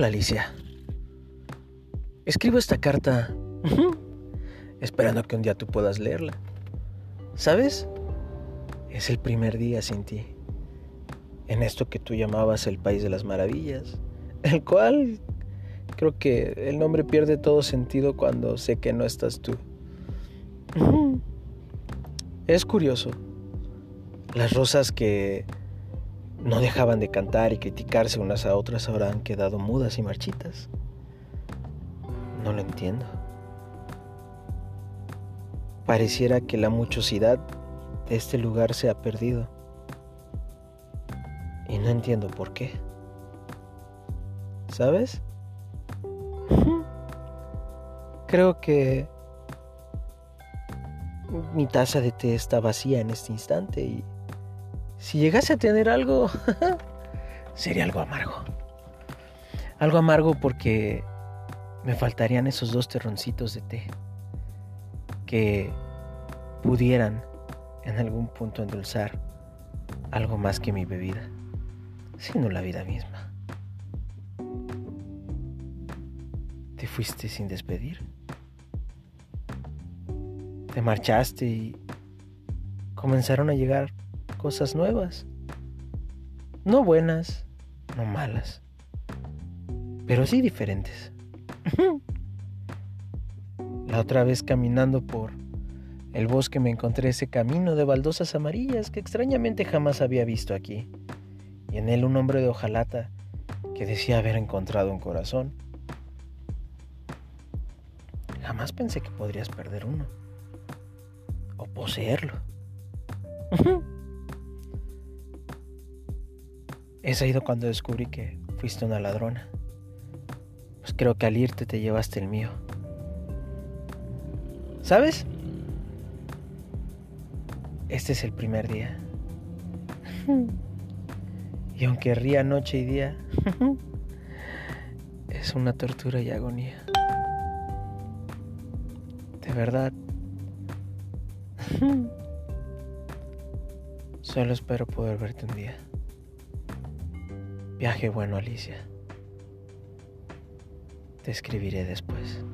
Hola Alicia. Escribo esta carta esperando que un día tú puedas leerla. ¿Sabes? Es el primer día sin ti. En esto que tú llamabas el País de las Maravillas. El cual creo que el nombre pierde todo sentido cuando sé que no estás tú. Es curioso. Las rosas que no dejaban de cantar y criticarse unas a otras ahora han quedado mudas y marchitas. No lo entiendo. Pareciera que la muchosidad de este lugar se ha perdido. Y no entiendo por qué. ¿Sabes? Creo que mi taza de té está vacía en este instante y si llegase a tener algo, sería algo amargo. Algo amargo porque me faltarían esos dos terroncitos de té que pudieran en algún punto endulzar algo más que mi bebida, sino la vida misma. ¿Te fuiste sin despedir? Te marchaste y comenzaron a llegar cosas nuevas. No buenas, no malas, pero sí diferentes. La otra vez caminando por el bosque me encontré ese camino de baldosas amarillas que extrañamente jamás había visto aquí, y en él un hombre de hojalata que decía haber encontrado un corazón. Jamás pensé que podrías perder uno, o poseerlo. Es ahí cuando descubrí que fuiste una ladrona. Pues creo que al irte te llevaste el mío. ¿Sabes? Este es el primer día. Y aunque ría noche y día, es una tortura y agonía. De verdad. Solo espero poder verte un día. Viaje bueno, Alicia. Te escribiré después.